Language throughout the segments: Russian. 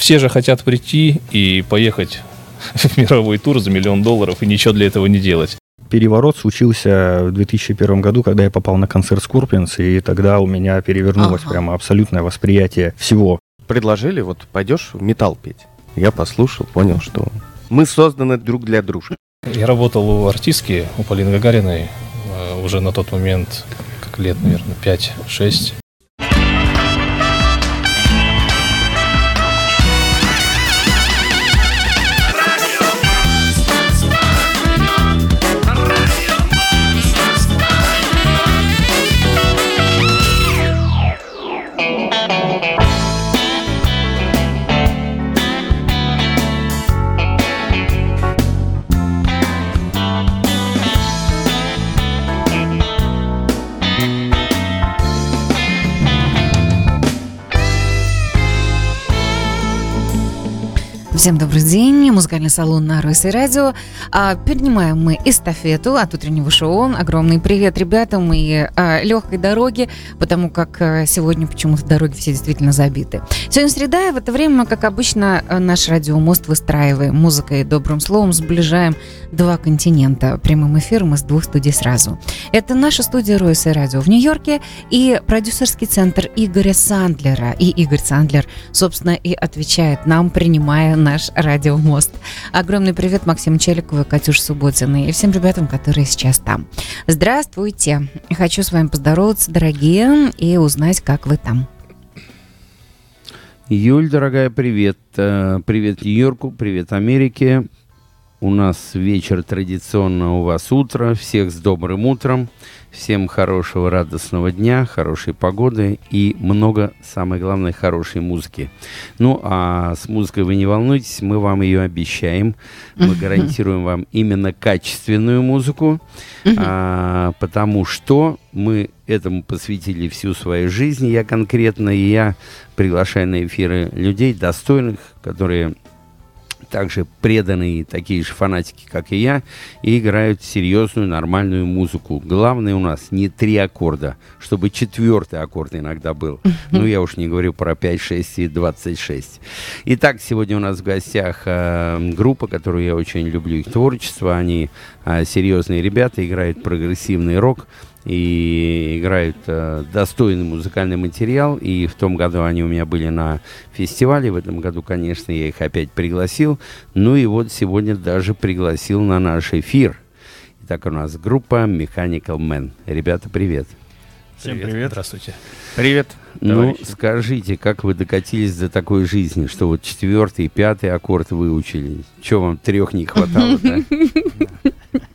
все же хотят прийти и поехать в мировой тур за миллион долларов и ничего для этого не делать. Переворот случился в 2001 году, когда я попал на концерт Скорпионс, и тогда у меня перевернулось ага. прямо абсолютное восприятие всего. Предложили, вот пойдешь в металл петь. Я послушал, понял, что мы созданы друг для дружки. Я работал у артистки, у Полины Гагариной, э, уже на тот момент, как лет, наверное, 5-6. Всем добрый день. Музыкальный салон на Ройсе Радио. А, перенимаем мы эстафету от утреннего шоу. Огромный привет ребятам и а, легкой дороги, потому как а, сегодня почему-то дороги все действительно забиты. Сегодня среда, и в это время мы, как обычно, а, наш радиомост выстраиваем музыкой и добрым словом, сближаем два континента прямым эфиром из двух студий сразу. Это наша студия Ройсе Радио в Нью-Йорке и продюсерский центр Игоря Сандлера. И Игорь Сандлер, собственно, и отвечает нам, принимая на наш радиомост. Огромный привет Максиму Челикову и Катюше Субботиной и всем ребятам, которые сейчас там. Здравствуйте. Хочу с вами поздороваться, дорогие, и узнать, как вы там. Юль, дорогая, привет. Э, привет Нью-Йорку, привет Америке. У нас вечер традиционно, у вас утро. Всех с добрым утром. Всем хорошего, радостного дня, хорошей погоды и много, самое главное, хорошей музыки. Ну, а с музыкой вы не волнуйтесь, мы вам ее обещаем. Мы гарантируем вам именно качественную музыку, а, потому что мы этому посвятили всю свою жизнь, я конкретно, и я приглашаю на эфиры людей достойных, которые также преданные такие же фанатики, как и я, и играют серьезную, нормальную музыку. Главное у нас не три аккорда, чтобы четвертый аккорд иногда был. Ну, я уж не говорю про 5, 6 и 26. Итак, сегодня у нас в гостях э, группа, которую я очень люблю, их творчество. Они э, серьезные ребята, играют прогрессивный рок и играют э, достойный музыкальный материал. И в том году они у меня были на фестивале. В этом году, конечно, я их опять пригласил. Ну и вот сегодня даже пригласил на наш эфир. Итак, у нас группа Mechanical Man. Ребята, привет. Всем привет. привет. Здравствуйте. Привет. Ну, товарищи. скажите, как вы докатились до такой жизни, что вот четвертый и пятый аккорд выучили? Чего вам трех не хватало-то?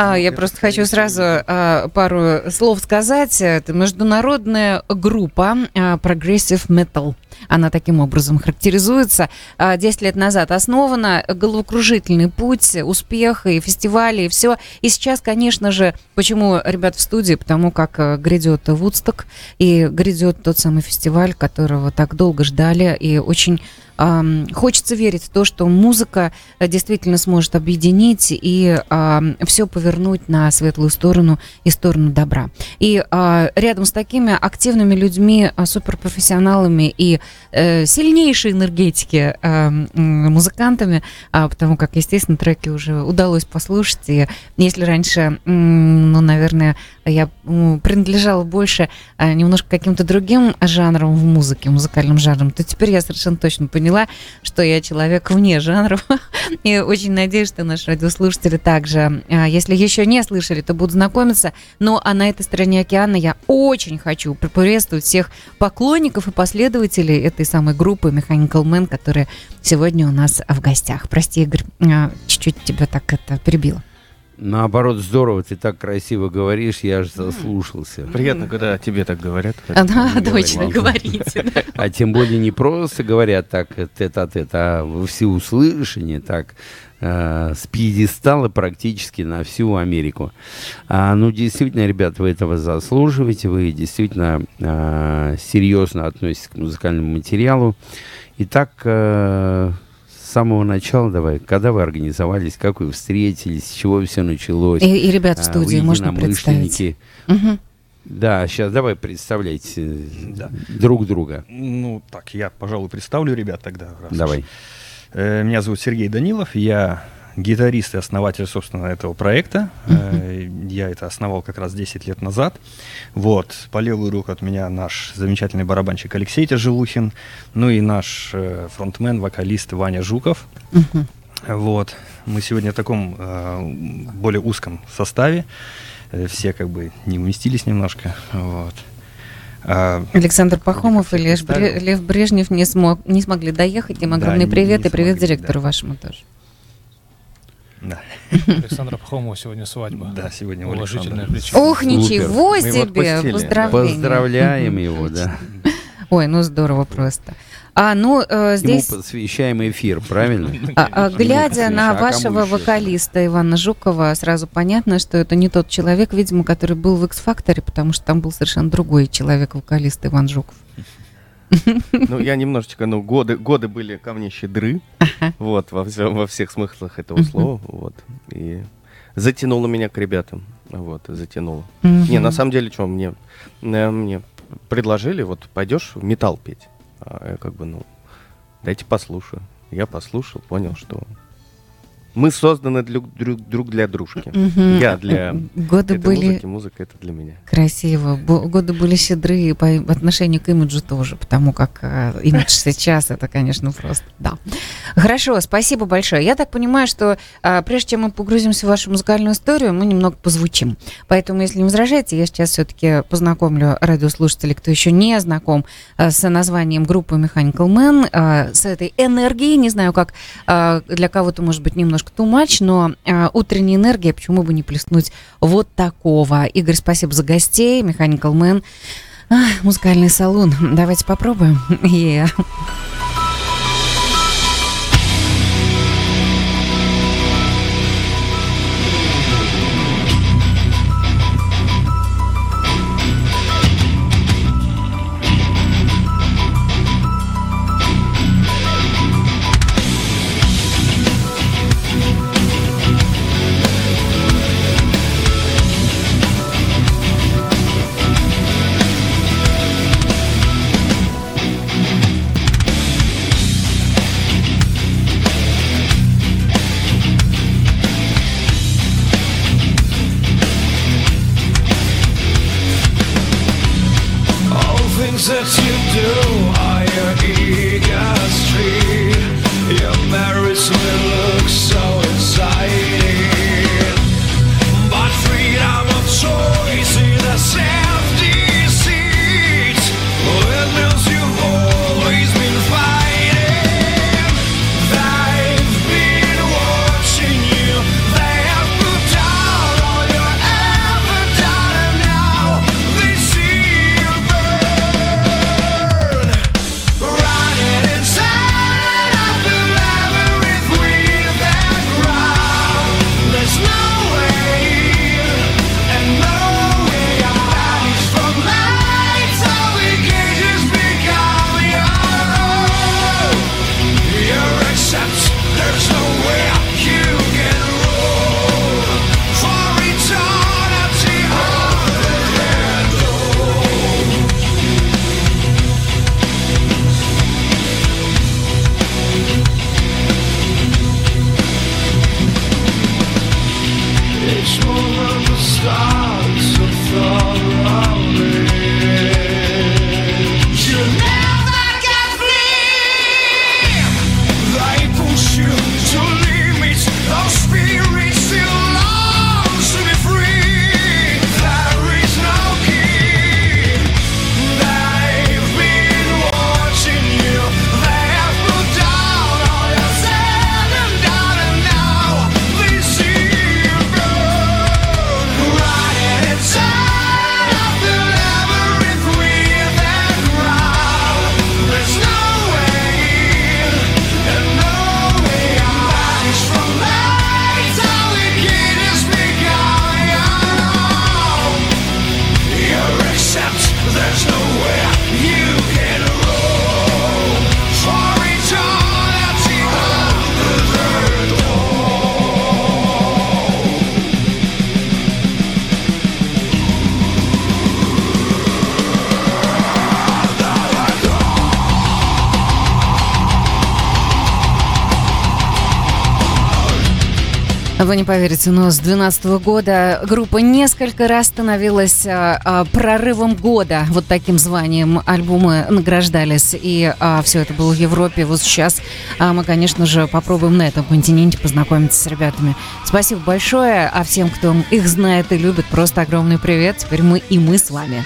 А, я просто хочу сразу а, пару слов сказать. Это международная группа а, Progressive Metal. Она таким образом характеризуется. А, десять лет назад основана. Головокружительный путь, успех и фестивали, и все. И сейчас, конечно же, почему ребят в студии? Потому как а, грядет Вудсток и грядет тот самый фестиваль, которого так долго ждали. И очень хочется верить в то, что музыка э, действительно сможет объединить и все повернуть на светлую сторону и сторону добра. И а, рядом с такими активными людьми, а, суперпрофессионалами и э, сильнейшей энергетики музыкантами, а, потому как, естественно, треки уже удалось послушать. И если раньше, ну, наверное, я принадлежала больше немножко каким-то другим жанрам в музыке, музыкальным жанрам, то теперь я совершенно точно поняла, что я человек вне жанров. И очень надеюсь, что наши радиослушатели также, а, если еще не слышали, то будут знакомиться. Ну, а на этой стороне океана я очень хочу приветствовать всех поклонников и последователей этой самой группы Mechanical Man, которая сегодня у нас в гостях. Прости, Игорь, а, чуть-чуть тебя так это перебила. Наоборот, здорово, ты так красиво говоришь, я же заслушался. Приятно, когда тебе так говорят. Да, точно, говорите. А тем более не просто говорят так тет-а-тет, а во всеуслышание, так э, с пьедестала практически на всю Америку. А, ну, действительно, ребят, вы этого заслуживаете, вы действительно э, серьезно относитесь к музыкальному материалу. Итак, э, с самого начала давай, когда вы организовались, как вы встретились, с чего все началось. И, и ребят в а, студии можно представить. Угу. Да, сейчас давай представляйте Да. друг друга. Ну, так, я, пожалуй, представлю ребят тогда. раз уж. Давай. Э, Меня зовут Сергей Данилов, я гитарист и основатель, собственно, этого проекта. Э, Я это основал как раз 10 лет назад. Вот, по левую руку от меня наш замечательный барабанщик Алексей Тяжелухин, ну и наш э, фронтмен, вокалист Ваня Жуков. Вот, мы сегодня в таком э, более узком составе. Все как бы не уместились немножко. Вот. А, Александр Пахомов и Лев, Брежнев не, смог, не смогли доехать. Им Да, огромный не- привет не и привет смогли, директору да. вашему тоже. Да, Александра Пахомова сегодня свадьба. да, сегодня у Уважительная Александра. причина. Ух, ничего себе! Поздравляем его, да. Ой, ну здорово просто. А, ну, э, здесь... Ему посвящаем эфир, правильно? А, а, глядя на. А вашего вокалиста Ивана Жукова, сразу понятно, что это не тот человек, видимо, который был в X-Factor, потому что там был совершенно другой человек-вокалист Иван Жуков. Ну, я немножечко, ну, годы, годы были ко мне щедры, вот, во, всем, во всех смыслах этого слова, вот, и затянуло меня к ребятам, вот, затянуло. Не, на самом деле, что, мне, э, мне предложили, вот, пойдешь в металл петь, а я как бы, ну, дайте послушаю. Я послушал, понял, что мы созданы друг, друг, друг для дружки. Мгм. Я для Годы этой были музыки, музыка это для меня. красиво, Бо- годы были щедры по отношению к имиджу тоже, потому как э, имидж сейчас это, конечно, просто, да. Хорошо, спасибо большое. Я так понимаю, что а, прежде чем мы погрузимся в вашу музыкальную историю, мы немного позвучим. Поэтому, если не возражаете, я сейчас все-таки познакомлю радиослушателей, кто еще не знаком а, с названием группы Mechanical Man, а, с этой энергией. Не знаю, как а, для кого-то, может быть, немножко too much, но а, утренняя энергия, почему бы не плеснуть вот такого. Игорь, спасибо за гостей. Mechanical Man. Ах, музыкальный салон. Давайте попробуем. Yeah. Вы не поверите, но с 2012 года группа несколько раз становилась а, а, прорывом года. Вот таким званием альбомы награждались. И а, все это было в Европе. Вот сейчас а, мы, конечно же, попробуем на этом континенте познакомиться с ребятами. Спасибо большое. А всем, кто их знает и любит, просто огромный привет. Теперь мы и мы с вами.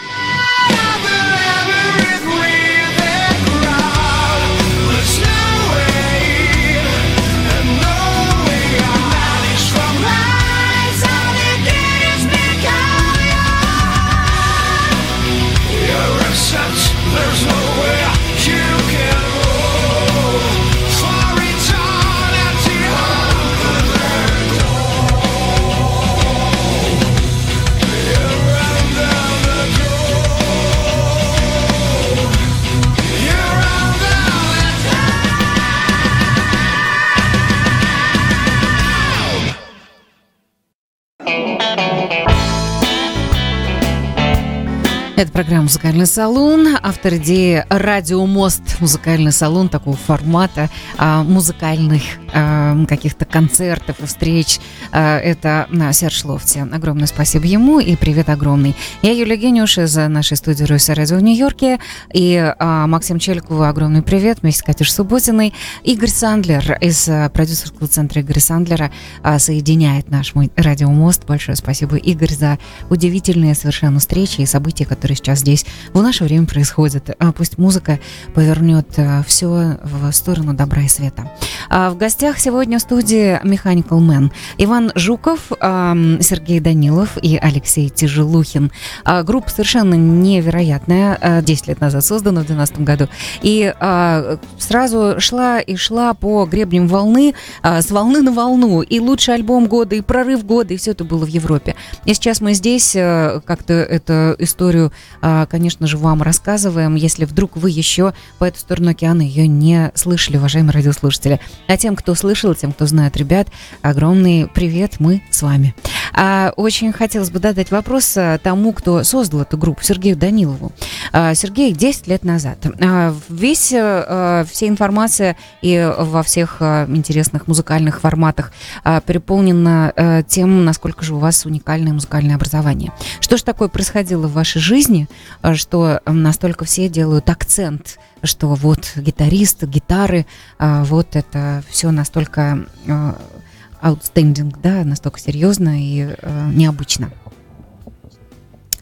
Это программа «Музыкальный салон». Автор идеи «Радио Мост». Музыкальный салон такого формата а, музыкальных а, каких-то концертов и встреч. А, это а, Серж Ловти. Огромное спасибо ему и привет огромный. Я Юлия Гениуш из нашей студии «Руйса Радио» в Нью-Йорке. И Максим Челикову огромный привет вместе с Катюш Субботиной. Игорь Сандлер из продюсерского центра Игоря Сандлера соединяет наш мой «Радио Мост». Большое спасибо, Игорь, за удивительные совершенно встречи и события, которые сейчас здесь в наше время происходят. А пусть музыка повернет э, все в сторону добра и света. В гостях сегодня в студии Mechanical Man Иван Жуков, Сергей Данилов и Алексей Тяжелухин. А группа совершенно невероятная, 10 лет назад создана в 2012 году. И а, сразу шла и шла по гребням волны, с волны на волну. И лучший альбом года, и прорыв года, и все это было в Европе. И сейчас мы здесь как-то эту историю а, конечно же, вам рассказываем, если вдруг вы еще по эту сторону океана ее не слышали, уважаемые радиослушатели. А тем, кто слышал, тем, кто знает ребят, огромный привет, мы с вами. А, очень хотелось бы задать вопрос а, тому, кто создал эту группу, Сергею Данилову. А, Сергей, 10 лет назад. А, весь, а, вся информация и во всех а, интересных музыкальных форматах а, переполнена а, тем, насколько же у вас уникальное музыкальное образование. Что же такое происходило в вашей жизни? э, что настолько все делают акцент, что вот гитарист, гитары, э, вот это все настолько э, outstanding, да, настолько серьезно и необычно.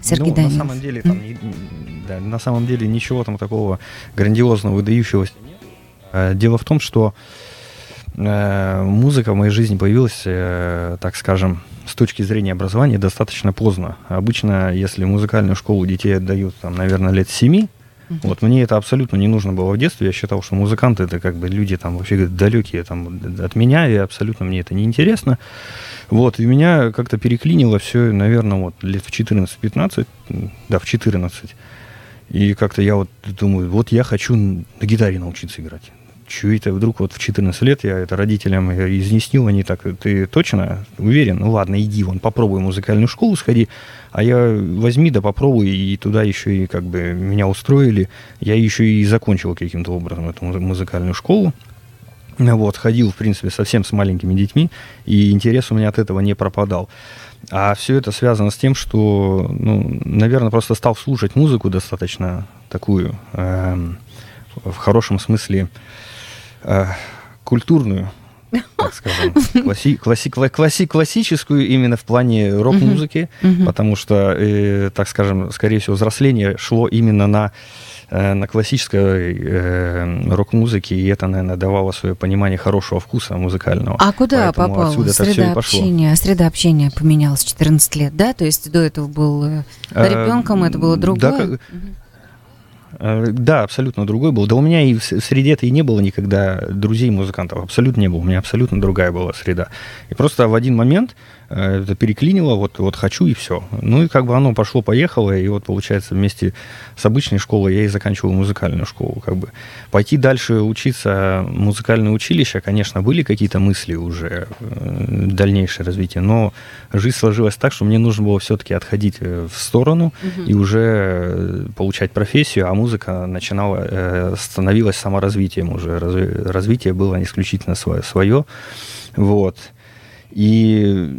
Сергей ну, Данилов. на самом деле, там, mm. да, на самом деле ничего там такого грандиозного, выдающегося нет. Дело в том, что э, музыка в моей жизни появилась, э, так скажем, с точки зрения образования достаточно поздно. Обычно, если музыкальную школу детей отдают, там, наверное, лет семи, uh-huh. вот мне это абсолютно не нужно было в детстве. Я считал, что музыканты это как бы люди там вообще далекие там, от меня, и абсолютно мне это не интересно. Вот, и меня как-то переклинило все, наверное, вот лет в 14-15, да, в 14. И как-то я вот думаю, вот я хочу на гитаре научиться играть что это вдруг вот в 14 лет я это родителям изнеснил, они так, ты точно уверен? Ну ладно, иди вон, попробуй музыкальную школу сходи, а я возьми да попробуй, и туда еще и как бы меня устроили, я еще и закончил каким-то образом эту музыкальную школу. Вот, ходил, в принципе, совсем с маленькими детьми, и интерес у меня от этого не пропадал. А все это связано с тем, что, ну, наверное, просто стал слушать музыку достаточно такую, э, в хорошем смысле, э, культурную, так скажем, класси, класси, класси, классическую именно в плане рок-музыки, uh-huh. потому что, э, так скажем, скорее всего, взросление шло именно на э, на классической э, рок-музыке, и это, наверное, давало свое понимание хорошего вкуса музыкального. А куда Поэтому попал? Отсюда среда общения, среда общения поменялась 14 лет, да? То есть до этого был э, э ребенком, это было другое? Да, угу. Э, да, абсолютно другой был. Да у меня и в среде-то и не было никогда друзей-музыкантов. Абсолютно не было. У меня абсолютно другая была среда. И просто в один момент это переклинило, вот, вот хочу и все. Ну и как бы оно пошло-поехало, и вот получается вместе с обычной школой я и заканчивал музыкальную школу. Как бы. Пойти дальше учиться в музыкальное училище, конечно, были какие-то мысли уже, э, дальнейшее развитие, но жизнь сложилась так, что мне нужно было все-таки отходить э, в сторону угу. и уже получать профессию, а музыка начинала, становилась саморазвитием уже, развитие было исключительно свое. свое. Вот. И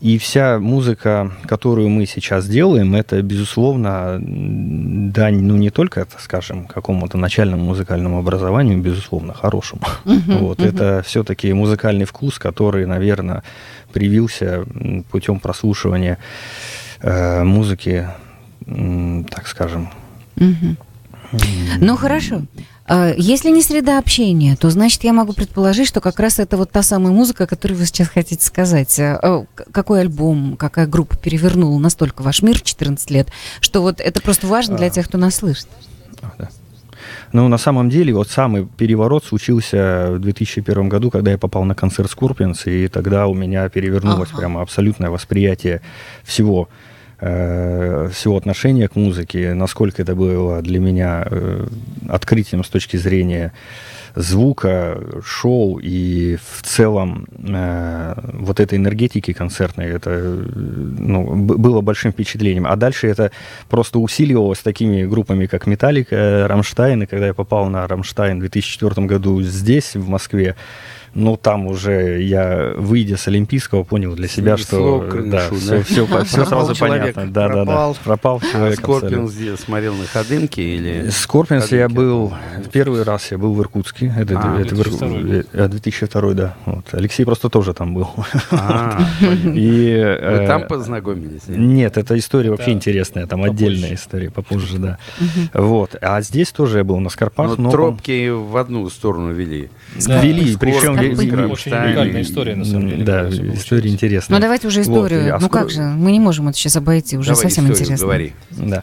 и вся музыка, которую мы сейчас делаем, это, безусловно, дань, ну, не только, это, скажем, какому-то начальному музыкальному образованию, безусловно, хорошему. Uh-huh, вот, uh-huh. это все-таки музыкальный вкус, который, наверное, привился путем прослушивания э, музыки, э, так скажем. Uh-huh. Ну, хорошо. А, если не среда общения, то значит я могу предположить, что как раз это вот та самая музыка, которую вы сейчас хотите сказать. А, какой альбом, какая группа перевернула настолько ваш мир в 14 лет, что вот это просто важно для а. тех, кто нас слышит. Да. Ну, на самом деле, вот самый переворот случился в 2001 году, когда я попал на концерт Scorpions, и тогда у меня перевернулось ага. прямо абсолютное восприятие всего Э, всего отношения к музыке, насколько это было для меня э, открытием с точки зрения звука, шоу и в целом э, вот этой энергетики концертной, это ну, было большим впечатлением. А дальше это просто усиливалось такими группами, как Metallica, Rammstein, и когда я попал на Рамштайн в 2004 году здесь, в Москве, ну, там уже я, выйдя с Олимпийского, понял для себя, что крышу, да, да? Все, все, все сразу человек, понятно. Да, пропал, да, да. Пропал а человек. А Скорпионс где смотрел на Ходынке или? Скорпионс я был первый раз я был в Иркутске. Это, а, это 2002, 2002 да. Вот. Алексей просто тоже там был. А, и, Вы э, там познакомились? Нет, эта история вообще интересная, там отдельная история, попозже, да. Вот. А здесь тоже я был на Скорпах. Но тропки в одну сторону вели. Вели, причем очень уникальная история, на самом деле. Да, история интересная. Ну, давайте уже историю. Вот, ну, как же, мы не можем это сейчас обойти, уже Давай совсем интересно. говори. Да.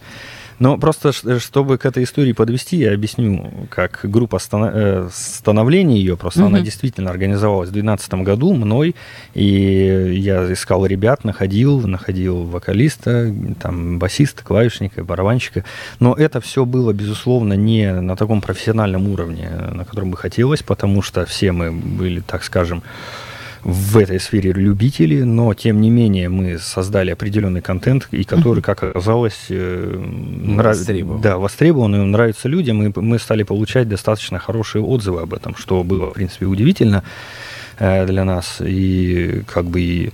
Но просто, чтобы к этой истории подвести, я объясню, как группа э, становления ее, просто угу. она действительно организовалась в 2012 году мной, и я искал ребят, находил, находил вокалиста, там, басиста, клавишника, барабанщика, но это все было, безусловно, не на таком профессиональном уровне, на котором бы хотелось, потому что все мы были, так скажем, в этой сфере любители, но тем не менее мы создали определенный контент, и который, как оказалось, э, востребован. Да, востребован, и он нравится людям, и мы стали получать достаточно хорошие отзывы об этом, что было, в принципе, удивительно э, для нас, и как бы и,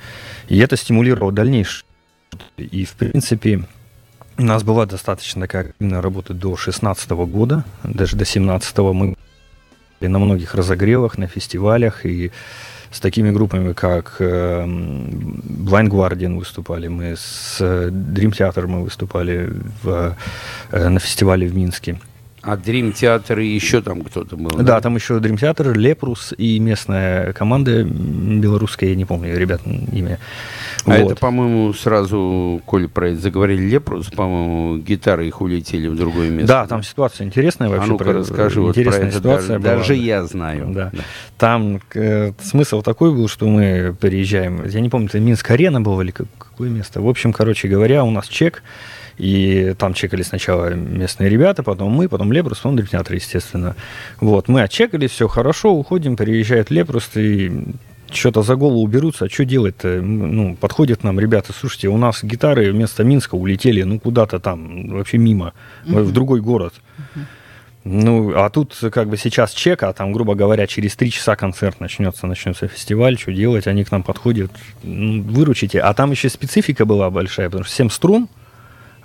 и это стимулировало дальнейшее. И, в принципе, у нас была достаточно такая активная работа до 2016 года, даже до 2017 мы на многих разогревах, на фестивалях, и с такими группами, как э, Blind Guardian выступали, мы с э, Dream Theater мы выступали в, э, на фестивале в Минске. А Dream Theater и еще там кто-то был? Да, да, там еще Dream Theater, Лепрус и местная команда белорусская, я не помню ребят имя. А вот. это, по-моему, сразу, Коль про это заговорили, Лепрус, по-моему, гитары их улетели в другое место. Да, там ситуация интересная вообще. А ну-ка про... расскажи интересная вот про ситуация это, даже, даже я знаю. Да. да. Там э, смысл такой был, что мы переезжаем, я не помню, это Минск-арена был или какое место. В общем, короче говоря, у нас чек, и там чекали сначала местные ребята, потом мы, потом Лебрус, потом Дрипнятор, естественно. Вот, мы отчекали, все хорошо, уходим, приезжает Лебрус, и что-то за голову берутся, а что делать-то? Ну, подходят нам ребята, слушайте, у нас гитары вместо Минска улетели, ну, куда-то там, вообще мимо, uh-huh. в другой город. Uh-huh. Ну, а тут как бы сейчас чек, а там, грубо говоря, через три часа концерт начнется, начнется фестиваль, что делать, они к нам подходят, ну, выручите. А там еще специфика была большая, потому что 7 струн,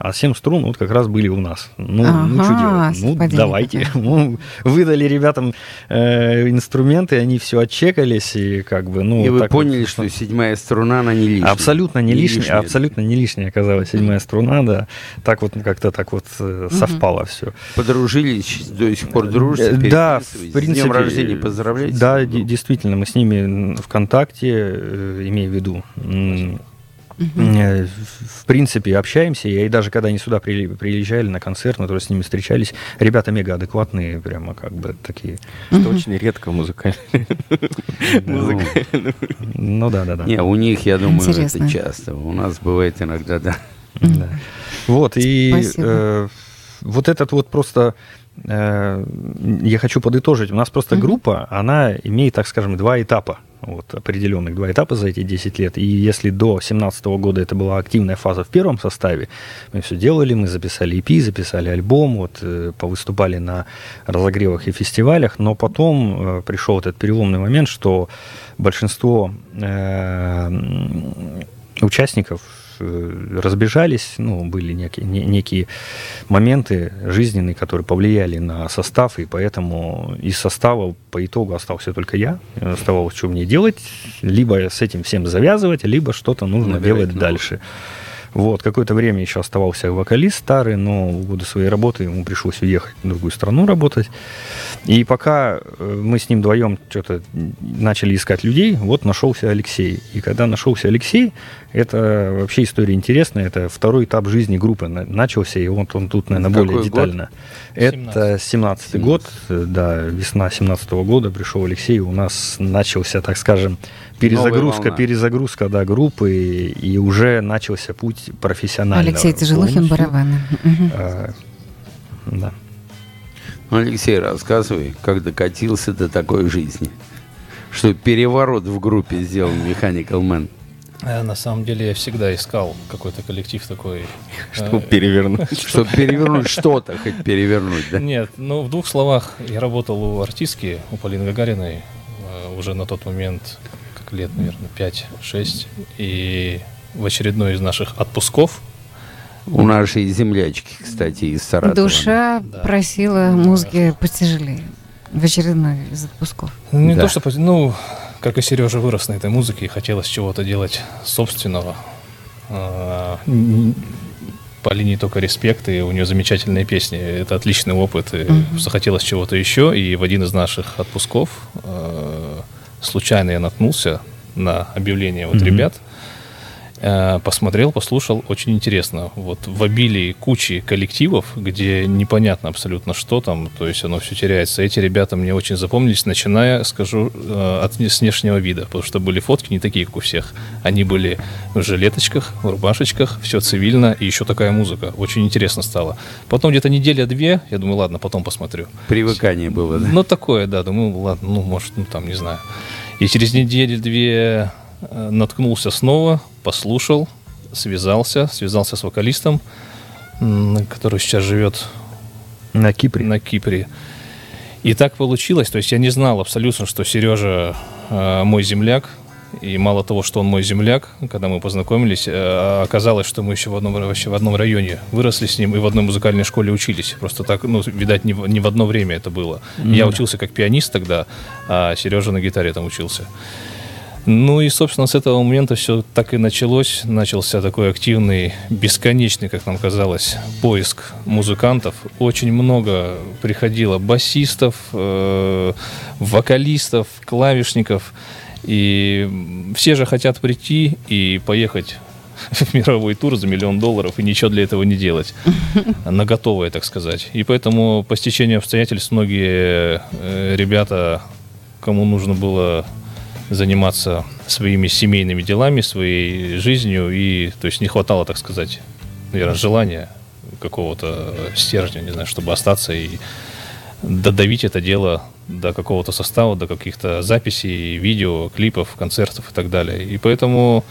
а 7 струн вот как раз были у нас. Ну, ага, ну что делать? Ну, давайте. Ну, выдали ребятам э, инструменты, они все отчекались, и как бы, ну... И вы поняли, вот, что седьмая струна, она не лишняя. Абсолютно не, не лишняя, лишняя, абсолютно не лишняя оказалась седьмая струна, да. Так вот как-то так вот э, совпало угу. все. Подружились, до сих пор дружите? Э, да, в принципе. С днем рождения поздравляете? Да, действительно, мы с ними ВКонтакте, э, имею в виду, Угу. В принципе, общаемся. И даже когда они сюда приезжали на концерт, мы тоже с ними встречались. Ребята мега адекватные, прямо как бы такие. Что очень редко музыкально. Ну, ну да, да, да. Не, у них, я думаю, это часто. У нас бывает иногда, да. Вот, и э, вот этот вот просто э, я хочу подытожить. У нас просто группа, она имеет, так скажем, два этапа вот, определенных два этапа за эти 10 лет. И если до 2017 года это была активная фаза в первом составе, мы все делали, мы записали EP, записали альбом, вот, э, повыступали на разогревах и фестивалях, но потом э, пришел этот переломный момент, что большинство э, участников Э, разбежались, ну, были некие, не, некие моменты жизненные, которые повлияли на состав, и поэтому из состава по итогу остался только я. Оставалось, что мне делать, либо с этим всем завязывать, либо что-то нужно Набирать делать новых. дальше. Вот, какое-то время еще оставался вокалист старый, но в годы своей работы ему пришлось уехать в другую страну работать. И пока э, мы с ним вдвоем что-то начали искать людей, вот нашелся Алексей. И когда нашелся Алексей, это вообще история интересная. Это второй этап жизни группы начался, и вот он тут, наверное, Какой более детально. Год? Это 17-й год, э, да, весна 17 -го года пришел Алексей, у нас начался, так скажем, перезагрузка, перезагрузка, да, группы, и уже начался путь профессионального. Алексей Тяжелухин, барабаны. А, да. Ну, Алексей, рассказывай, как докатился до такой жизни. Что переворот в группе сделал Mechanical Man. Э, на самом деле я всегда искал какой-то коллектив такой. Чтобы э, перевернуть. Чтобы перевернуть что-то, хоть перевернуть, да? Нет, ну в двух словах, я работал у артистки, у Полины Гагариной, э, уже на тот момент лет, наверное, 5-6. И в очередной из наших отпусков у нашей землячки, кстати, из Саратова. Душа да. просила музыки потяжелее в очередной из отпусков. Ну, не да. то, что... Ну, как и Сережа вырос на этой музыке, и хотелось чего-то делать собственного. А, по линии только респект, и у нее замечательные песни. Это отличный опыт, и mm захотелось чего-то еще. И в один из наших отпусков а, случайно я наткнулся на объявление вот mm-hmm. ребят, посмотрел, послушал, очень интересно. Вот в обилии кучи коллективов, где непонятно абсолютно что там, то есть оно все теряется. Эти ребята мне очень запомнились, начиная, скажу, э, от с внешнего вида, потому что были фотки не такие, как у всех. Они были в жилеточках, в рубашечках, все цивильно, и еще такая музыка. Очень интересно стало. Потом где-то неделя-две, я думаю, ладно, потом посмотрю. Привыкание было, да? Ну, такое, да, думаю, ладно, ну, может, ну, там, не знаю. И через неделю-две Э, наткнулся снова, послушал, связался, связался с вокалистом, который сейчас живет на Кипре. На Кипре. И так получилось, то есть я не знал абсолютно, что Сережа э, мой земляк, и мало того, что он мой земляк, когда мы познакомились, э, оказалось, что мы еще в одном, вообще в одном районе выросли с ним и в одной музыкальной школе учились. Просто так, ну, видать, не в, не в одно время это было. Mm-hmm. Я учился как пианист тогда, а Сережа на гитаре там учился. Ну и, собственно, с этого момента все так и началось. Начался такой активный, бесконечный, как нам казалось, поиск музыкантов. Очень много приходило басистов, э, вокалистов, клавишников. И все же хотят прийти и поехать в мировой тур за миллион долларов и ничего для этого не делать. На готовое, так сказать. И поэтому по стечению обстоятельств многие э, ребята, кому нужно было заниматься своими семейными делами, своей жизнью, и то есть не хватало, так сказать, наверное, желания какого-то стержня, не знаю, чтобы остаться и додавить это дело до какого-то состава, до каких-то записей, видео, клипов, концертов и так далее. И поэтому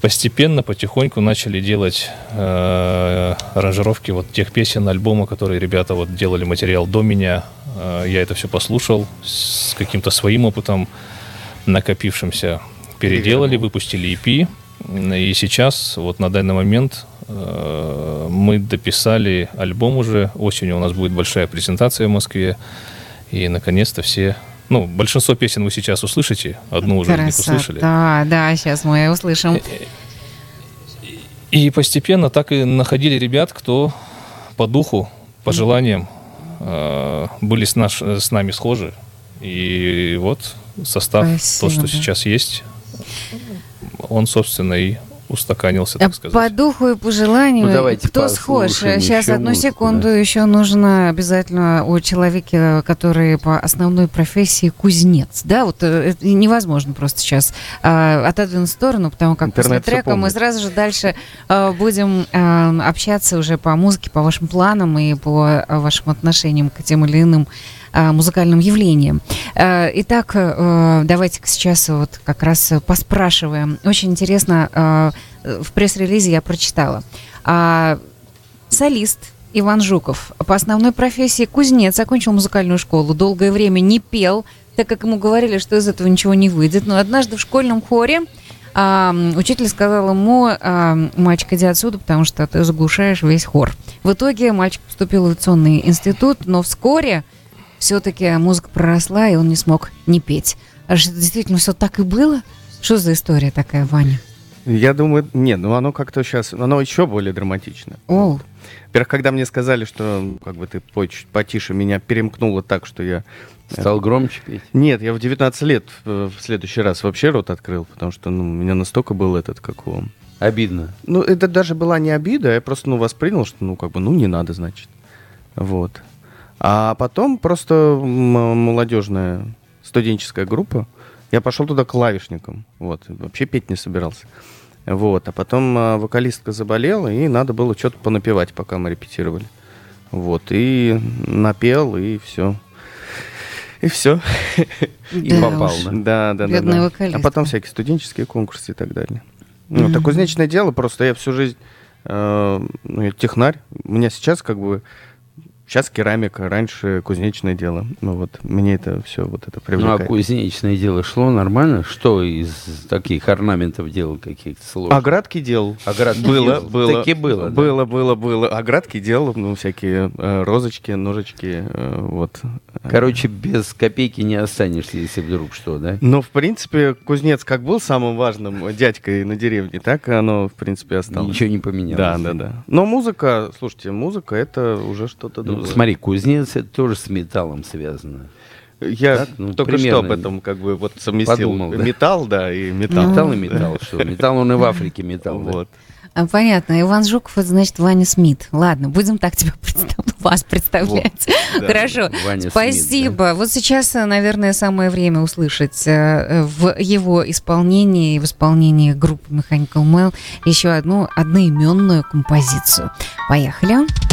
постепенно, потихоньку начали делать э, аранжировки вот тех песен, альбома, которые ребята вот делали материал до меня. Э, я это все послушал с каким-то своим опытом накопившимся переделали, выпустили EP. И сейчас, вот на данный момент, э, мы дописали альбом уже. Осенью у нас будет большая презентация в Москве. И, наконец-то, все... Ну, большинство песен вы сейчас услышите. Одну уже не услышали. Да, да, сейчас мы услышим. Э, и постепенно так и находили ребят, кто по духу, по желаниям э, были с, наш, с нами схожи. И вот состав, Спасибо. то, что сейчас есть, он, собственно, и устаканился, так сказать. По духу и по желанию, Ну, давайте кто схож? Сейчас еще одну музыку, секунду, да. еще нужно обязательно у человека, который по основной профессии кузнец. Да, вот это невозможно просто сейчас а, отодвинуть в сторону, потому как Интернет после трека мы сразу же дальше а, будем а, общаться уже по музыке, по вашим планам и по а, вашим отношениям к тем или иным а, музыкальным явлениям. Э, Итак, э, давайте сейчас вот как раз поспрашиваем. Очень интересно, э, в пресс-релизе я прочитала. А, Солист Иван Жуков по основной профессии кузнец, окончил музыкальную школу, долгое время не пел, так как ему говорили, что из этого ничего не выйдет. Но однажды в школьном хоре а, учитель сказал ему, а, мальчик, иди отсюда, потому что ты заглушаешь весь хор. В итоге мальчик поступил в авиационный институт, но вскоре все-таки музыка проросла, и он не смог не петь. А что, действительно все так и было? Что за история такая, Ваня? Я думаю, нет, ну оно как-то сейчас, оно еще более драматично. О, Во-первых, когда мне сказали, что как бы ты пой чуть потише, меня перемкнуло так, что я... Стал громче петь. Нет, я в 19 лет э, в следующий раз вообще рот открыл, потому что ну, у меня настолько был этот, как его... Обидно. Ну, это даже была не обида, я просто, ну, воспринял, что, ну, как бы, ну, не надо, значит. Вот. А потом просто молодежная студенческая группа, я пошел туда клавишником, вот, вообще петь не собирался. Вот, а потом а, вокалистка заболела, и надо было что-то понапевать, пока мы репетировали. Вот, и напел, и все. И все. И Да попал, уж. да? Да, да, да, да. вокалистка. А потом всякие студенческие конкурсы и так далее. Ну, Мгм. это кузнечное дело, просто я всю жизнь э, ну, я технарь. У меня сейчас как бы сейчас керамика, раньше кузнечное дело. Ну вот, мне это все вот это Ну, а привлекает. кузнечное дело шло нормально? Что из таких орнаментов делал каких-то сложных? Оградки делал. Оградки было, делал. было. Таки было, да? Было, было, было. Оградки делал, ну, всякие э, розочки, ножички, э, вот. Короче, без копейки не останешься, если вдруг что, да? Ну, в принципе, кузнец как был самым важным дядькой на деревне, так и оно, в принципе, осталось. Ничего не поменялось. Да, да, да. Но музыка, слушайте, музыка это уже что-то Ну, смотри, кузнец это тоже с металлом связано. Я так, ну, только что об этом как бы вот совместил. подумал, да. Металл, да, и металл. Металл и металл, что? Металл он и в Африке металл. да. Вот. А, Понятно. Иван Жуков, это значит Ваня Смит. Ладно, будем так тебя представ- вас представлять. да. Хорошо. Ваня Смит, Спасибо. Вот сейчас, э, наверное, самое время услышать э, в его исполнении и в исполнении группы Mechanical Mel еще одну одноименную композицию. Поехали. Trailing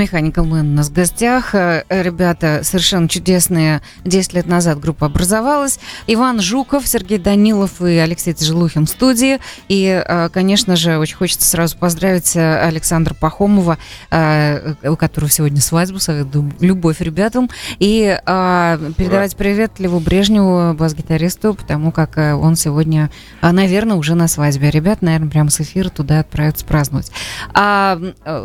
Mechanical Man у нас в гостях. Э, Ребята совершенно чудесные. 10 лет назад группа образовалась. Иван Жуков, Сергей Данилов и Алексей Тяжелухин в студии. И, э, конечно же, очень хочется сразу поздравить э, Александра Пахомова, у которого сегодня свадьба. Советую любовь ребятам. И передавать привет Леву Брежневу, бас-гитаристу, потому как он сегодня, э, наверное, уже на свадьбе. Ребят, наверное, прямо с эфира туда отправятся праздновать. А,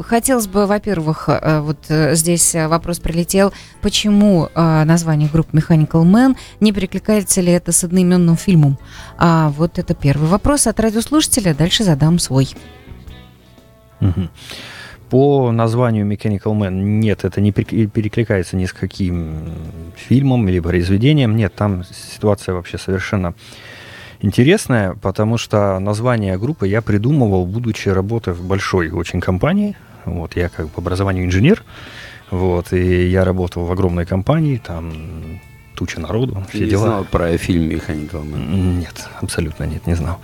хотелось бы, во-первых, вот э, здесь э, вопрос прилетел, почему э, название группы Mechanical Man, не перекликается ли это с одноименным фильмом? А, вот это первый вопрос от радиослушателя, дальше задам свой. По названию Mechanical Man нет, это не перек- перекликается ни с каким фильмом или произведением. Нет, там ситуация вообще совершенно интересная, потому что название группы я придумывал, будучи работая в большой очень компании. Вот, я как по образованию инженер, вот, и я работал в огромной компании, там туча народу, все Не дела. знал про фильм Man. Нет, абсолютно нет, не знал.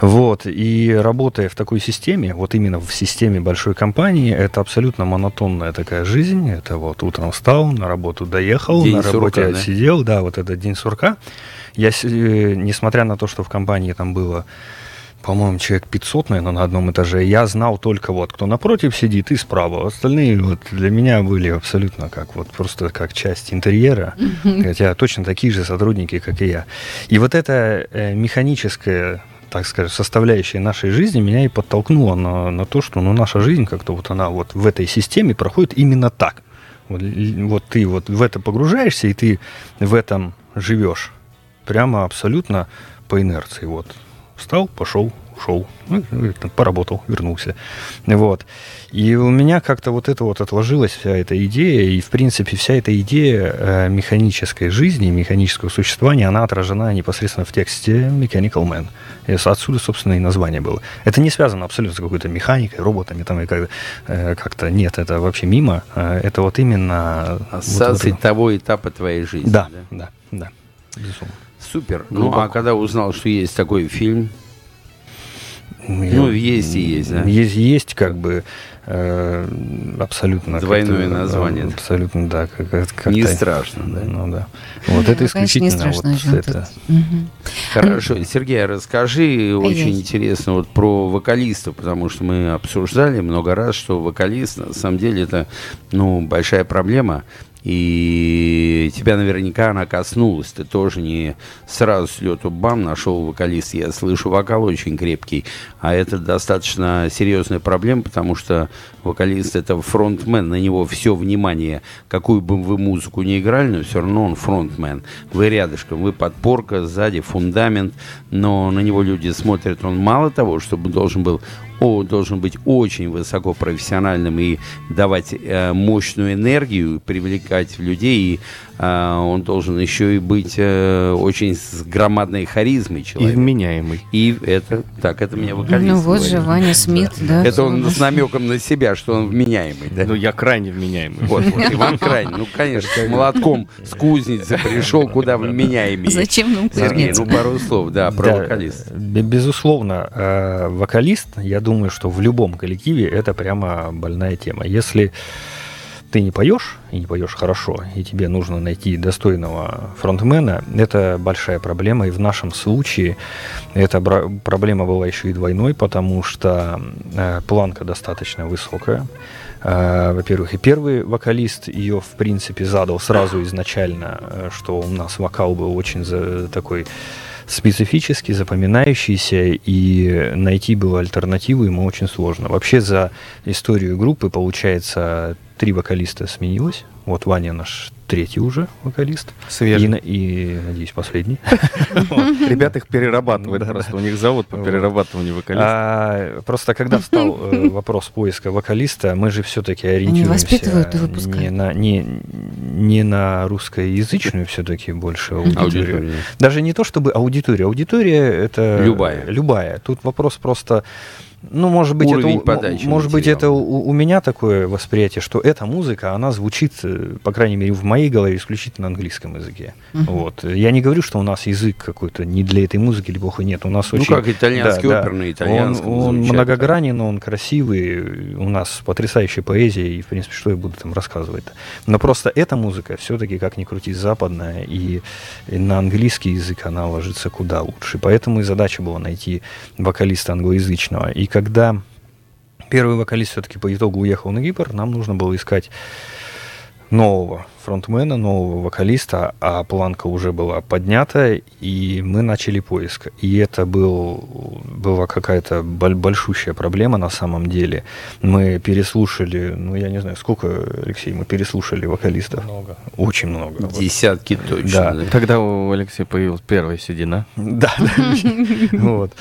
Вот, и работая в такой системе, вот именно в системе большой компании, это абсолютно монотонная такая жизнь. Это вот утром встал, на работу доехал, День на работе сурка, да? сидел, да, вот этот день сурка. Я, э, несмотря на то, что в компании там было по-моему, человек 500, наверное, на одном этаже. Я знал только вот, кто напротив сидит и справа. Остальные вот для меня были абсолютно как вот просто как часть интерьера, хотя точно такие же сотрудники, как и я. И вот эта э, механическая так скажем, составляющая нашей жизни меня и подтолкнула на, на то, что ну, наша жизнь как-то вот она вот в этой системе проходит именно так. Вот, вот ты вот в это погружаешься, и ты в этом живешь. Прямо абсолютно по инерции. Вот. Встал, пошел, ушел, ну, поработал, вернулся. Вот. И у меня как-то вот это вот отложилась вся эта идея, и, в принципе, вся эта идея э, механической жизни, механического существования, она отражена непосредственно в тексте Mechanical Man. И с- отсюда, собственно, и название было. Это не связано абсолютно с какой-то механикой, роботами там и э, как-то нет, это вообще мимо. Э, Это вот именно... вот Ассоциация вот- того этапа твоей жизни. да, да, да, безусловно. Супер. Ну, Глубоко. а когда узнал, что есть такой фильм, Я- Ну, есть и есть, да? Есть, есть как бы э, абсолютно... Двойное название. э, Абсолютно, да. Как, как- не страшно, да? Ну да. Вот Ну, это конечно, не исключительно страшно, вот это... тут. Мгм. Хорошо. Сергей, а расскажи очень Ай-яй. интересно вот про вокалистов, потому что мы обсуждали много раз, что вокалист на самом деле это ну, большая проблема. И тебя наверняка она коснулась. Ты тоже не сразу с лету бам нашел вокалист. Я слышу, вокал очень крепкий. А это достаточно серьезная проблема, потому что вокалист это фронтмен. На него все внимание, какую бы вы музыку ни играли, но все равно он фронтмен. Вы рядышком, вы подпорка, сзади фундамент, но на него люди смотрят. Он мало того, чтобы должен был о, должен быть очень высоко профессиональным и давать э, мощную энергию, привлекать людей. И он должен еще и быть э, очень с громадной харизмой И человек. вменяемый. И это, так, это мне вокалист Ну вот же Ваня Смит, да. Это он с намеком на себя, что он вменяемый. да? Ну, я крайне вменяемый. Вот, вот, Иван Крайн, ну, конечно, с молотком с кузницы пришел, куда вменяемый. Зачем нам Сергей, кузнец? ну пару слов, да, про Да, бе- Безусловно, э, вокалист, я думаю, что в любом коллективе это прямо больная тема. Если ты не поешь, и не поешь хорошо, и тебе нужно найти достойного фронтмена, это большая проблема. И в нашем случае эта проблема была еще и двойной, потому что э, планка достаточно высокая. Э, Во-первых, и первый вокалист ее, в принципе, задал сразу изначально, э, что у нас вокал был очень за- такой специфический, запоминающийся, и найти было альтернативу ему очень сложно. Вообще за историю группы, получается, три вокалиста сменилось. Вот Ваня наш третий уже вокалист. И, Свежий. на- и, надеюсь, последний. Ребята их перерабатывают просто. У них завод по перерабатыванию вокалистов. А, просто когда встал э, вопрос поиска вокалиста, мы же все-таки ориентируемся и не на, русскоязычную все-таки больше аудиторию. Даже не то чтобы аудитория. Аудитория это Любая. Любая. Тут вопрос просто Ну, может быть, Уровень это, у- подачи может быть, это у, у меня такое восприятие, что эта музыка, она звучит, э, по крайней мере, в моей голове исключительно на английском языке. Вот. Я не говорю, что у нас язык какой-то не для этой музыки или плохо. Нет, у нас Ну, очень... как итальянский Да, да. опер на итальянском Он, он многогранен, он красивый, у нас потрясающая поэзия, и, в принципе, что я буду там рассказывать-то. Но просто эта музыка все-таки, как ни крути, западная, и, и на английский язык она ложится куда лучше. Поэтому и задача была найти вокалиста англоязычного. И когда первый вокалист все-таки по итогу уехал на Кипр, нам нужно было искать нового фронтмена, нового вокалиста, а планка уже была поднята, и мы начали поиск. И это был, была какая-то боль- большущая проблема на самом деле. Мы переслушали, ну я не знаю, сколько, Алексей, мы переслушали вокалистов? Много. Очень много. Вот. Десятки точно. Да. да. Тогда у Алексея появилась первая седина. Да, да. Вот.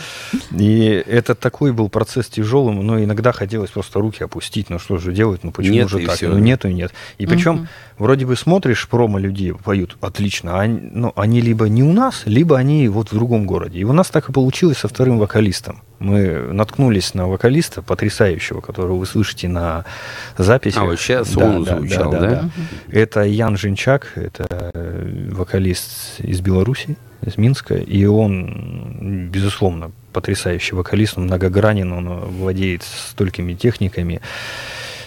И это такой был процесс тяжелым, но иногда хотелось просто руки опустить, ну что же делать, ну почему Нет, же так? Ну нету и нет. И причем вроде бы смотришь промо людей, поют отлично, а они, ну, они либо не у нас, либо они вот в другом городе. И у нас так и получилось со вторым вокалистом. Мы наткнулись на вокалиста потрясающего, которого вы слышите на записи. А вот щас он звучал, да? Это Ян Жинчак, это э, вокалист из Беларуси, из Минска, и он, безусловно, потрясающий вокалист, он многогранен, он владеет столькими техниками.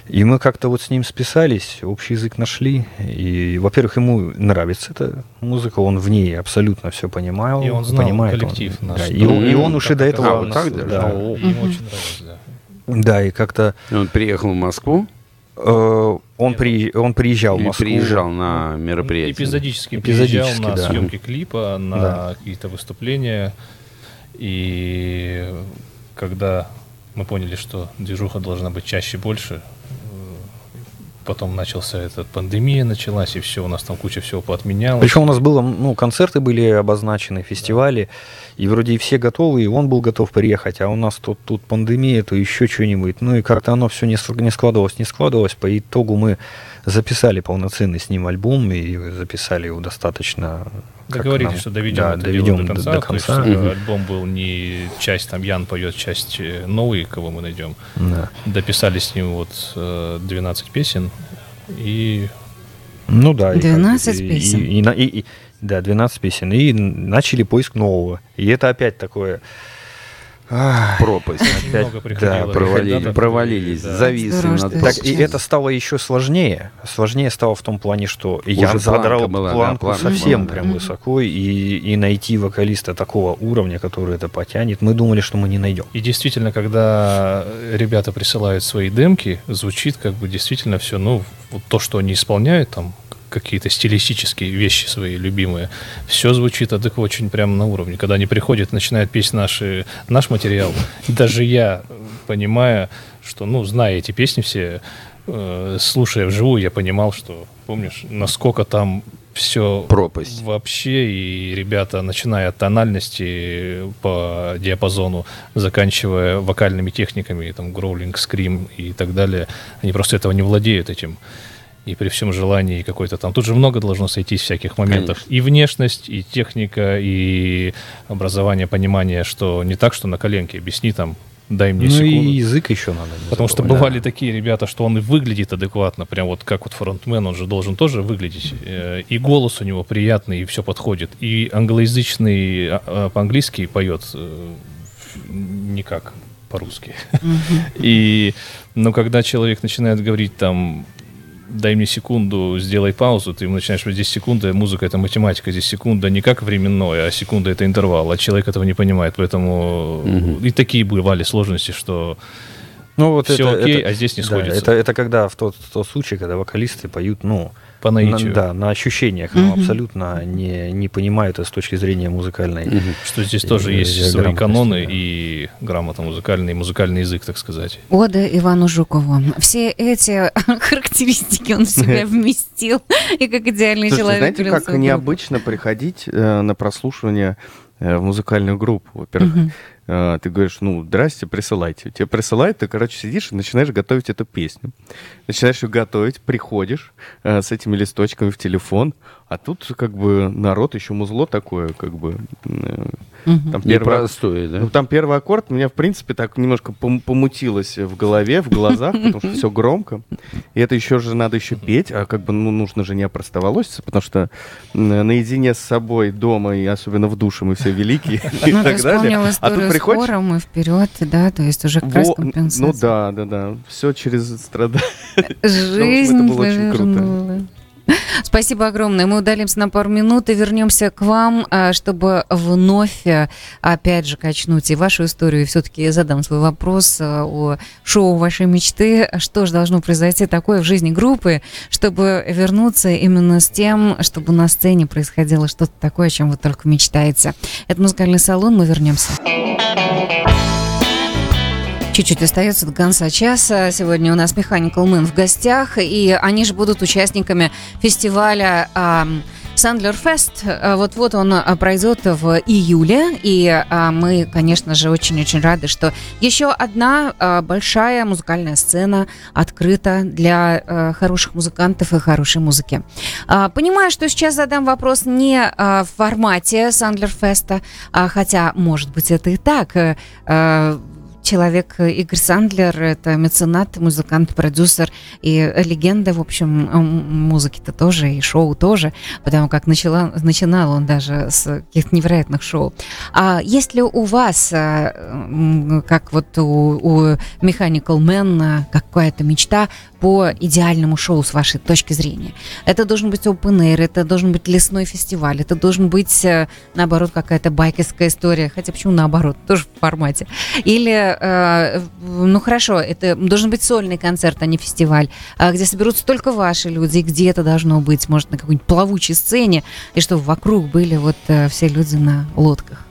И мы как-то вот с ним списались, общий язык нашли. И, во-первых, ему нравится эта музыка, он в ней абсолютно все понимал. И он знал понимает, коллектив он- наш. да, и, он, и он уже до этого... А, вот так даже? да. Ему очень нравилось, да. Да, и как-то Он приехал в Москву э, он, при, он приезжал в Москву. приезжал на мероприятие. Эпизодически, Эпизодически, приезжал на да. съемки клипа, на Да. какие-то выступления. И когда мы поняли, что движуха должна быть чаще больше, потом начался эта пандемия началась, и все, у нас там куча всего поотменялось. Причем у нас было, ну, концерты были обозначены, фестивали, и вроде и все готовы, и он был готов приехать, а у нас тут, тут пандемия, то еще что-нибудь. Ну и как-то оно все не, не складывалось, не складывалось. По итогу мы записали полноценный с ним альбом, и записали его достаточно... Договорились, нам- что доведем да, это доведем дело до до- конца. до То есть, конца. Мгм. альбом был не часть, там Ян поет, часть э, новый, кого мы найдем. Да. Дописали с ним вот э, 12 песен, и Ну да. и как бы, 12 и- песен. И, и и- и- да, 12 песен. И начали поиск нового. И это опять такое... ах, Пропасть. Опять, много приходило. да, Провалили, ребята, провалились, да. зависли Здорово, над Так, и это стало еще сложнее. Сложнее стало в том плане, что я планка задрал была, да, планку планка совсем была, да. прям высоко, и, и найти вокалиста такого уровня, который это потянет, мы думали, что мы не найдем. И действительно, когда ребята присылают свои демки, звучит как бы действительно все, ну, вот то, что они исполняют, там, какие-то стилистические вещи свои любимые, все звучит адекватно, очень прямо на уровне. Когда они приходят, начинают петь наши, наш материал, и даже я, понимая, что, ну, зная эти песни все, э, слушая вживую, я понимал, что, помнишь, насколько там все Пропасть. вообще, и ребята, начиная от тональности по диапазону, заканчивая вокальными техниками, там, гроулинг, скрим и так далее, они просто этого не владеют этим. И при всем желании какой-то там... Тут же много должно сойтись всяких моментов. Конечно. И внешность, и техника, и образование, понимание, что не так, что на коленке. Объясни там, дай мне ну секунду. и язык еще надо. Потому что забывать. бывали такие ребята, что он и выглядит адекватно, прям вот как вот фронтмен, он же должен тоже выглядеть. э, И голос у него приятный, и все подходит. И англоязычный а, а, по-английски поет э, не как по-русски. И, ну, когда человек начинает говорить там, дай мне секунду, сделай паузу, ты ему начинаешь, вот здесь секунда, музыка это математика, здесь секунда не как временное, а секунда это интервал, а человек этого не понимает, поэтому и такие бывали сложности, что Ну, вот Всё это, окей, это- а здесь не да, сходится. это, это когда в тот, в тот случай, когда вокалисты поют, ну, по на, наитию. да, на ощущениях, но абсолютно не, не понимают это с точки зрения музыкальной. Что здесь И- тоже и есть свои каноны да. и грамота музыкальный, и музыкальный язык, так сказать. Ода Ивану Жукову. Все эти характеристики он в себя вместил. И как идеальный Слушайте, человек знаете, как необычно приходить э, на прослушивание э, в музыкальную группу? Во-первых. А, Ты говоришь, ну, здрасте, присылайте. Тебе присылают, ты, короче, сидишь и начинаешь готовить эту песню. Начинаешь ее готовить, приходишь а, с этими листочками в телефон, а тут как бы народ еще музло такое, как бы... Мгм. Там первый, Непростое, да? ну, там первый аккорд меня, в принципе, так немножко пом- помутилось в голове, в глазах, потому что все громко. И это еще же надо еще петь, а как бы ну, нужно же не опростоволоситься, потому что наедине с собой дома, и особенно в душе, мы все великие и Ну, так далее. А тут приходишь... хором и вперед, да, то есть уже как раз Во- компенсация. ну да, да, да. Все через страдания. Жизнь это было очень круто. Спасибо огромное. Мы удалимся на пару минут и вернемся к вам, а, чтобы вновь, а, опять же, качнуть и вашу историю. И все-таки задам свой вопрос а, о шоу вашей мечты. Что же должно произойти такое в жизни группы, чтобы вернуться именно с тем, чтобы на сцене происходило что-то такое, о чем вы только мечтаете. Это музыкальный салон. Мы вернемся. Чуть-чуть остается до конца часа. Сегодня у нас Mechanical Man в гостях, и они же будут участниками фестиваля ам, Сандлер Фест. А, Вот-вот он а, пройдет в июле, и а, мы, конечно же, очень-очень рады, что еще одна большая музыкальная сцена открыта для хороших музыкантов и хорошей музыки. Понимаю, что сейчас задам вопрос не в формате Сандлер Феста, а, хотя, может быть, это и так. Э, человек э, Игорь Сандлер, это меценат, музыкант, продюсер и легенда, в общем, музыки-то тоже, и шоу тоже, потому как начала, начинал он даже с каких-то невероятных шоу. А есть ли у вас, м, как вот у, у Mechanical Man, а, какая-то мечта по идеальному шоу с вашей точки зрения? Это должен быть open air, это должен быть лесной фестиваль, это должен быть, э, наоборот, какая-то байкерская история, хотя почему наоборот, тоже в формате. Или, э, ну хорошо, это должен быть сольный концерт, а не фестиваль, а где соберутся только ваши люди, и где это должно быть, может, на какой-нибудь плавучей сцене, и чтобы вокруг были вот э, все люди на лодках.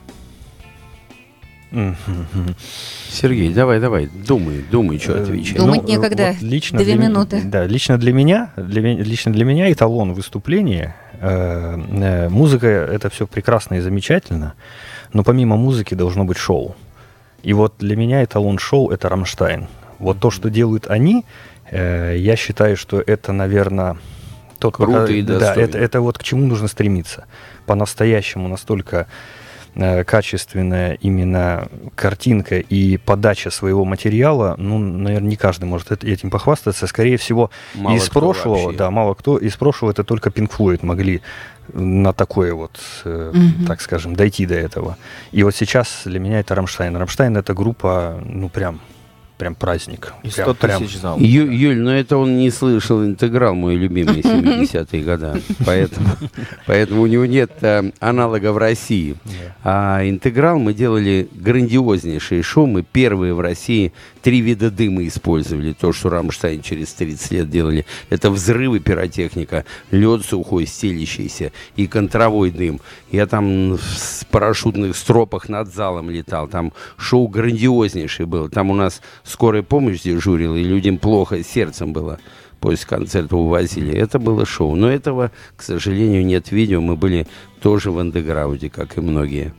Сергей, давай, давай, думай, думай, что Э, отвечать. Думать э, некогда. вот лично Две для минуты. Да, лично для меня, для, лично для меня эталон выступления. э, э, музыка это все прекрасно и замечательно, но помимо музыки должно быть шоу. И вот для меня эталон шоу это Рамштайн. Вот то, что делают они, э, я считаю, что это, наверное, тот Круто пока- и да, это, это вот к чему нужно стремиться. По-настоящему настолько качественная именно картинка и подача своего материала, ну, наверное, не каждый может эт- этим похвастаться. Скорее всего, Мало из прошлого, вообще. да, мало кто, из прошлого это только Pink Floyd могли на такое вот, э, Мгм. так скажем, дойти до этого. И вот сейчас для меня это Rammstein. Rammstein это группа, ну, прям, прям праздник. И Прям- 100 прям. тысяч залов. Ю- Юль, но это он не слышал интеграл, мой любимый, 70-е годы. Поэтому, поэтому у него нет э, аналога в России. А интеграл мы делали грандиознейшие шоу. Мы первые в России три вида дыма использовали. То, что Рамштайн через 30 лет делали. Это взрывы пиротехника, лед сухой, стелящийся и контровой дым. Я там в парашютных стропах над залом летал. Там шоу грандиознейшее было. Там у нас скорая помощь дежурила, и людям плохо сердцем было. После концерта увозили. Это было шоу. Но этого, к сожалению, нет видео. Мы были тоже в андеграунде, как и многие.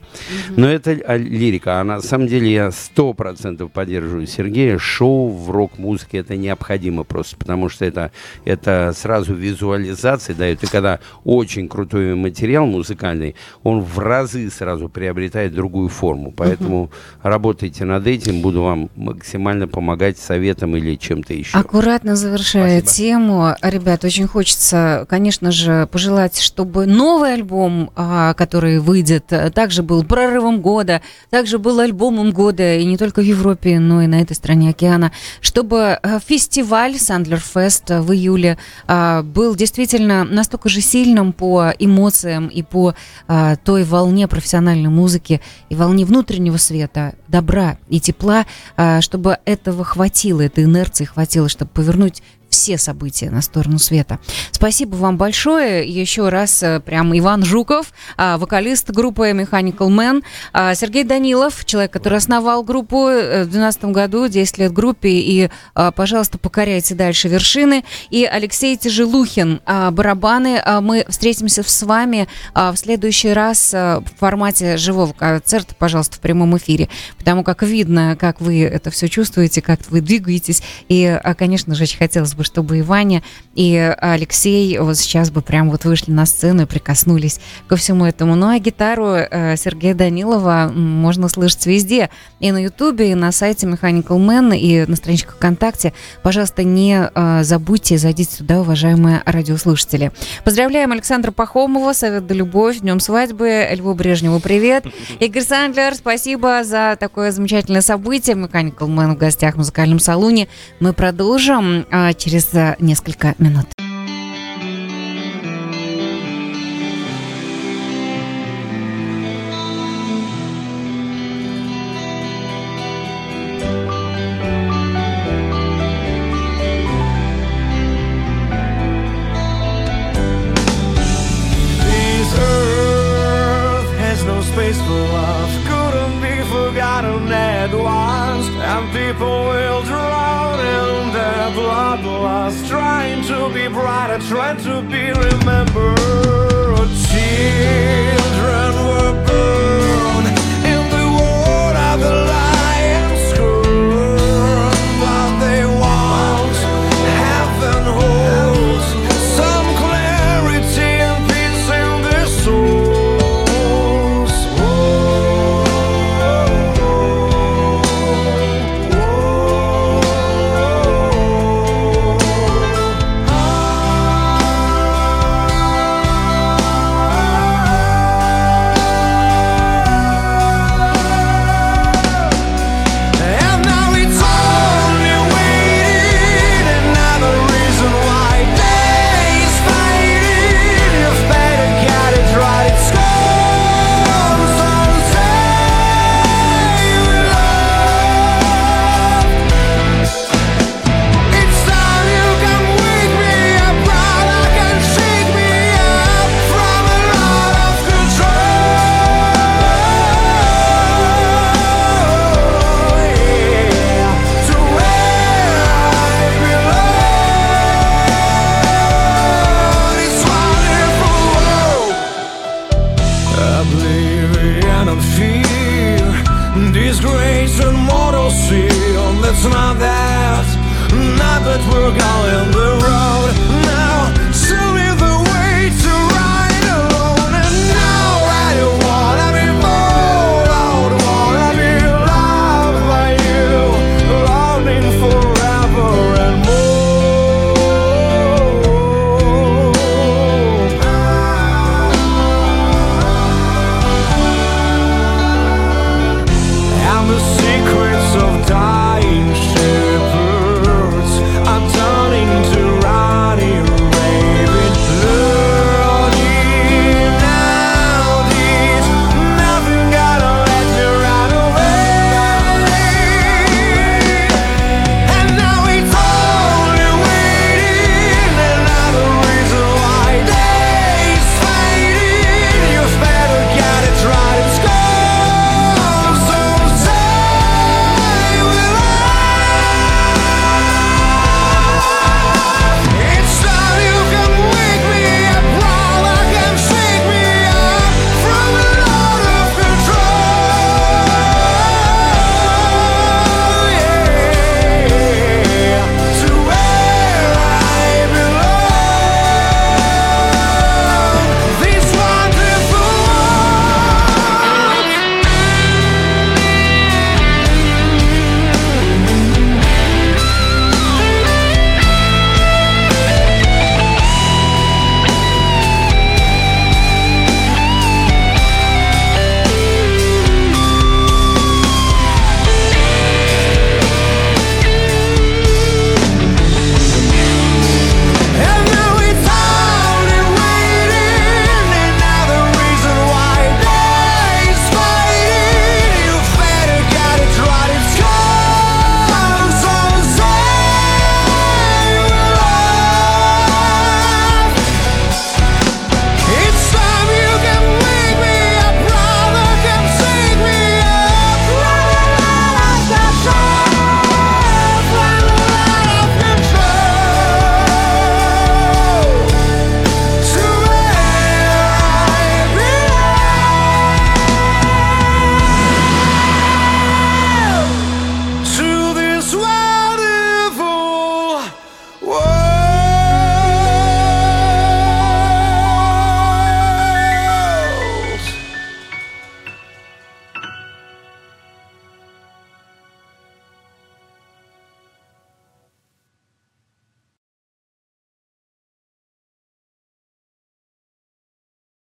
Но это а, лирика. А на самом деле я сто процентов поддерживаю Сергея. Шоу в рок-музыке это необходимо просто, потому что это, это сразу визуализация дает. И когда очень крутой материал музыкальный, он в разы сразу приобретает другую форму. Поэтому работайте над этим. Буду вам максимально помогать советом или чем-то еще. Аккуратно завершая Спасибо. тему, ребят, очень хочется, конечно же, пожелать, чтобы новый альбом, который выйдет, э, также был прорывом года, также был альбомом года, и не только в Европе, но и на этой стороне океана, чтобы э, фестиваль Сандлер Фест в июле а, был действительно настолько же сильным по эмоциям и по а, той волне профессиональной музыки и волне внутреннего света, добра и тепла, а, чтобы этого хватило, этой инерции хватило, чтобы повернуть все события на сторону света. Спасибо вам большое. Еще раз э, прям Иван Жуков, а, вокалист группы Mechanical Man, а, Сергей Данилов, человек, который основал группу э, в 2012 году, 10 лет группе, и, пожалуйста, покоряйте дальше вершины. И Алексей Тяжелухин, барабаны. Мы встретимся с вами в следующий раз в формате живого концерта, пожалуйста, в прямом эфире, потому как видно, как вы это все чувствуете, как вы двигаетесь. И, конечно же, очень хотелось бы, чтобы и Ваня, и Алексей вот сейчас бы прям вот вышли на сцену и прикоснулись ко всему этому. Ну а гитару э, Сергея Данилова можно слышать везде. И на Ютубе, и на сайте Mechanical Man, и на страничках ВКонтакте. Пожалуйста, не э, забудьте, зайдите туда, уважаемые радиослушатели. Поздравляем Александра Пахомова, Совет да Любовь, Днем свадьбы, Льву Брежневу привет. Игорь Сандлер, спасибо за такое замечательное событие. Mechanical Man в гостях в музыкальном салоне. Мы продолжим а, через а, несколько минут. Trying to be remembered.